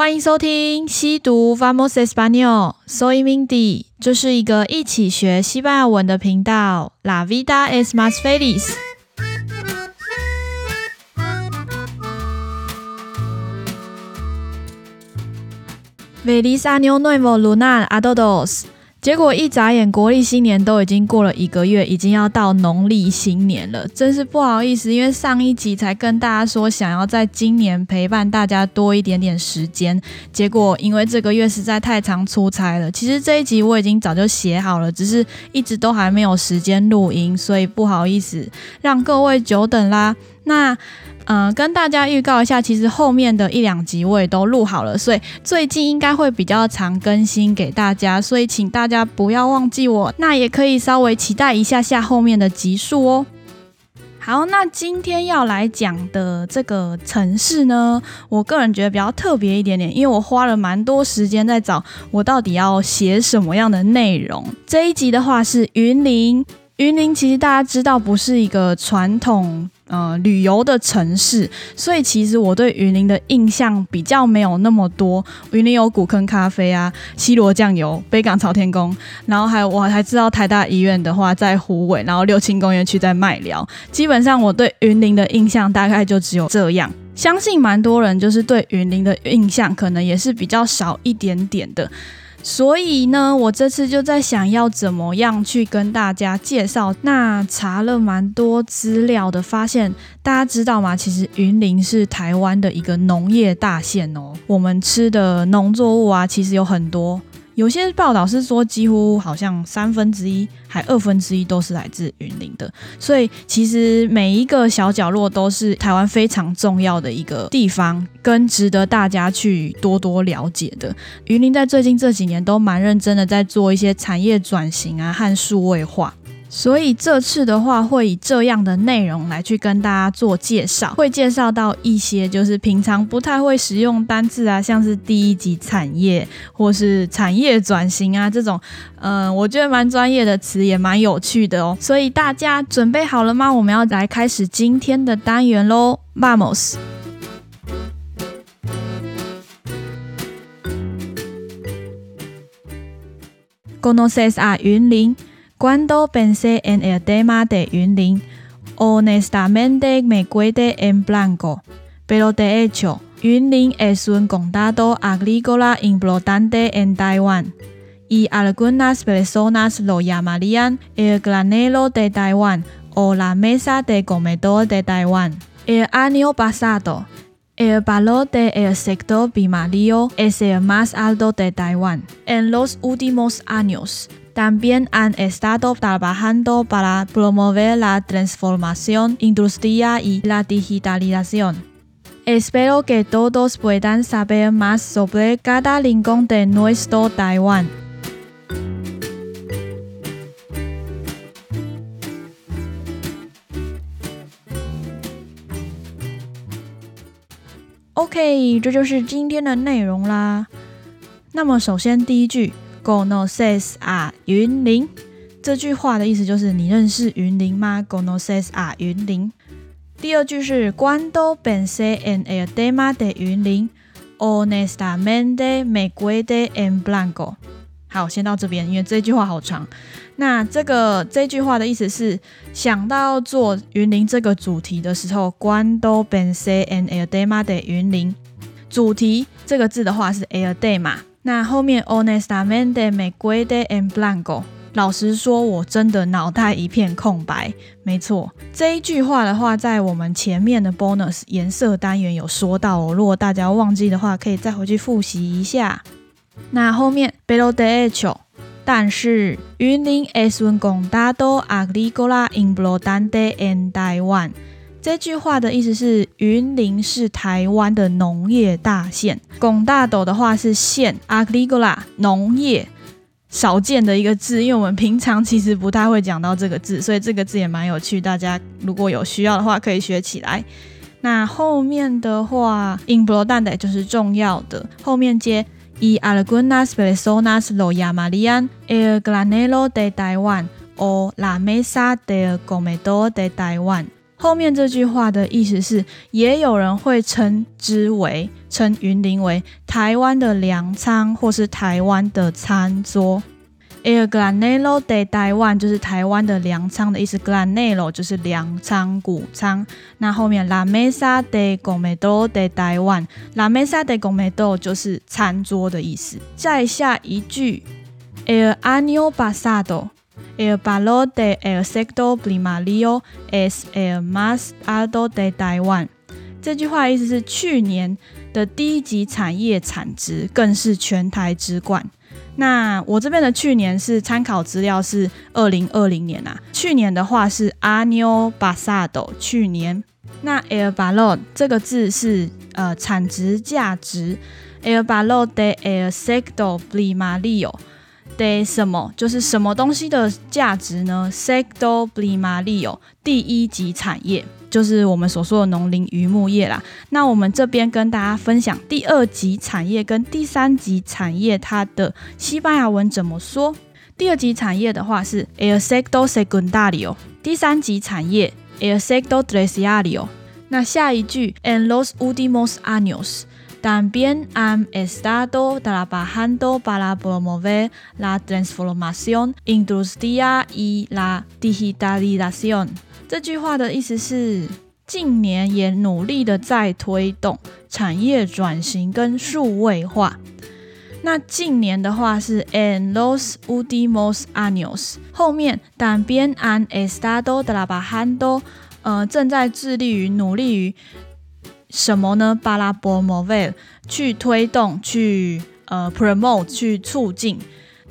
欢迎收听西读 Vamos Español，Soy Mindy，这是一个一起学西班牙文的频道。La vida es más feliz。Feliz año nuevo Luna Adodos。结果一眨眼，国历新年都已经过了一个月，已经要到农历新年了，真是不好意思。因为上一集才跟大家说想要在今年陪伴大家多一点点时间，结果因为这个月实在太常出差了。其实这一集我已经早就写好了，只是一直都还没有时间录音，所以不好意思让各位久等啦。那。嗯、跟大家预告一下，其实后面的一两集我也都录好了，所以最近应该会比较常更新给大家，所以请大家不要忘记我，那也可以稍微期待一下下后面的集数哦。好，那今天要来讲的这个城市呢，我个人觉得比较特别一点点，因为我花了蛮多时间在找我到底要写什么样的内容。这一集的话是云林，云林其实大家知道不是一个传统。呃，旅游的城市，所以其实我对云林的印象比较没有那么多。云林有古坑咖啡啊，西螺酱油，北港朝天宫，然后还有我还知道台大医院的话在虎尾，然后六轻公园区在麦寮。基本上我对云林的印象大概就只有这样。相信蛮多人就是对云林的印象可能也是比较少一点点的。所以呢，我这次就在想要怎么样去跟大家介绍。那查了蛮多资料的，发现大家知道吗？其实云林是台湾的一个农业大县哦。我们吃的农作物啊，其实有很多。有些报道是说，几乎好像三分之一还二分之一都是来自云林的，所以其实每一个小角落都是台湾非常重要的一个地方，跟值得大家去多多了解的。云林在最近这几年都蛮认真的在做一些产业转型啊和数位化。所以这次的话，会以这样的内容来去跟大家做介绍，会介绍到一些就是平常不太会使用单字啊，像是第一级产业或是产业转型啊这种，嗯、我觉得蛮专业的词，也蛮有趣的哦。所以大家准备好了吗？我们要来开始今天的单元喽，Vamos。Conoces a 云林？Cuando pensé en el tema de Yunlin, honestamente me quedé en blanco. Pero de hecho, Yunlin es un condado agrícola importante en Taiwán, y algunas personas lo llamarían el granero de Taiwán o la mesa de comedor de Taiwán. El año pasado, el valor del sector primario es el más alto de Taiwán. En los últimos años, También han estado trabajando para promover la transformación industrial y la digitalización. Espero que todos puedan saber más sobre cada rincón de nuestro Taiwán. OK，这就是今天的内容啦。那么，首先第一句。 Conoces a 云林这句话的意思就是你认识云林吗？Conoces a 云林。第二句是 Cuando pensé en el tema de 云林，honestamente me quedé en blanco。好，先到这边，因为这句话好长。那这个这句话的意思是想到做云林这个主题的时候，Cuando pensé en el tema de 云林，主题这个字的话是 el tema。那后面 honestamente me quedé en blanco，老实说，我真的脑袋一片空白。没错，这一句话的话，在我们前面的 bonus 颜色单元有说到哦。如果大家忘记的话，可以再回去复习一下。那后面 pero de hecho，但是云林 es un condado agrícola importante en Taiwan。这句话的意思是，云林是台湾的农业大县。贡大斗的话是县，agricola 农业，少见的一个字，因为我们平常其实不太会讲到这个字，所以这个字也蛮有趣。大家如果有需要的话，可以学起来。那后面的话，importante 就是重要的，后面接 y algunas personas lo llamarían el granero de Taiwan o la mesa del comedor de Taiwan。后面这句话的意思是，也有人会称之为称云林为台湾的粮仓或是台湾的餐桌。El granero de Taiwan 就是台湾的粮仓的意思，granero 就是粮仓谷仓。那后面 La mesa de comedor de Taiwan，La mesa de comedor 就是餐桌的意思。再下一句，El año El balo de el sector primario es el más alto de Taiwan。这句话的意思是去年的第一级产业产值更是全台之冠。那我这边的去年是参考资料是二零二零年啊，去年的话是 año pasado，去年。那 el valor 这个字是呃产值价值，el valor de el sector primario de 什么就是什么东西的价值呢？sector primario 第一级产业。就是我们所说的农林渔牧业啦。那我们这边跟大家分享第二级产业跟第三级产业，它的西班牙文怎么说？第二级产业的话是 el sector secundario，第三级产业 el sector terciario。那下一句 en los últimos años también han estado trabajando para promover la transformación industrial y la digitalización。这句话的意思是，近年也努力的在推动产业转型跟数位化。那近年的话是 en los últimos años，后面 también han estado trabajando，呃，正在致力于努力于什么呢？para promover，去推动，去呃 promote，去促进。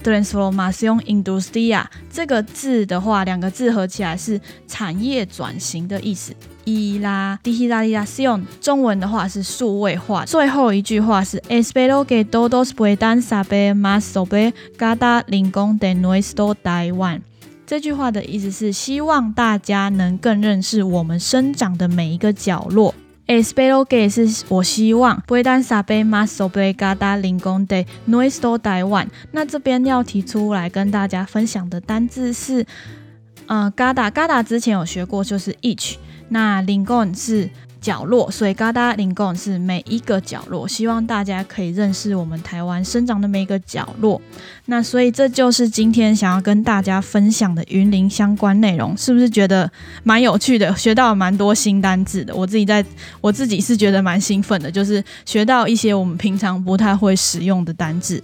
Transformación industrial 这个字的话，两个字合起来是产业转型的意思。y la digitalización 中文的话是数位化。最后一句话是 Espero que todos puedan saber más sobre cada lingón de nuestro Taiwan。这句话的意思是希望大家能更认识我们生长的每一个角落。Espero que 是我希望，puedan sabe más sobre cada lingón de nuestro Taiwan。那这边要提出来跟大家分享的单字是，呃，cada cada 之前有学过，就是 each。那 lingón 是。角落，所以 cada rincón 是每一个角落，希望大家可以认识我们台湾生长的每一个角落。那所以这就是今天想要跟大家分享的云林相关内容，是不是觉得蛮有趣的？学到了蛮多新单字的，我自己在我自己是觉得蛮兴奋的，就是学到一些我们平常不太会使用的单字。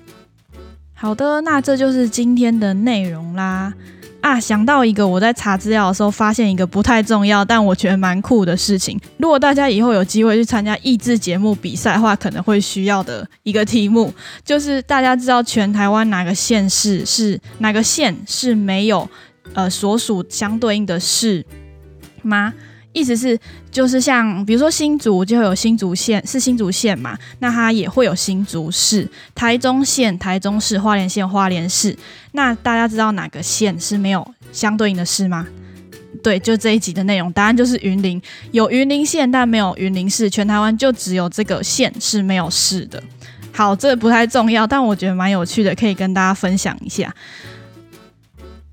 好的，那这就是今天的内容啦。啊，想到一个，我在查资料的时候发现一个不太重要，但我觉得蛮酷的事情。如果大家以后有机会去参加益智节目比赛的话，可能会需要的一个题目，就是大家知道全台湾哪个县市是哪个县是没有呃所属相对应的市吗？意思是，就是像比如说新竹就会有新竹县，是新竹县嘛，那它也会有新竹市、台中县、台中市、花莲县、花莲市。那大家知道哪个县是没有相对应的市吗？对，就这一集的内容，答案就是云林，有云林县，但没有云林市。全台湾就只有这个县是没有市的。好，这不太重要，但我觉得蛮有趣的，可以跟大家分享一下。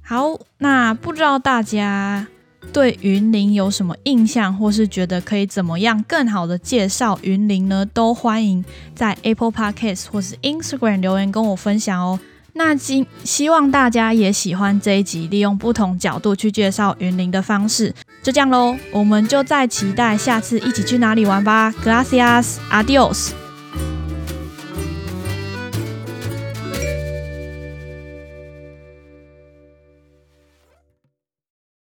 好，那不知道大家。对云林有什么印象，或是觉得可以怎么样更好的介绍云林呢？都欢迎在 Apple Podcast 或是 Instagram 留言跟我分享哦。那今希望大家也喜欢这一集，利用不同角度去介绍云林的方式。就这样喽，我们就再期待下次一起去哪里玩吧。Gracias，Adios。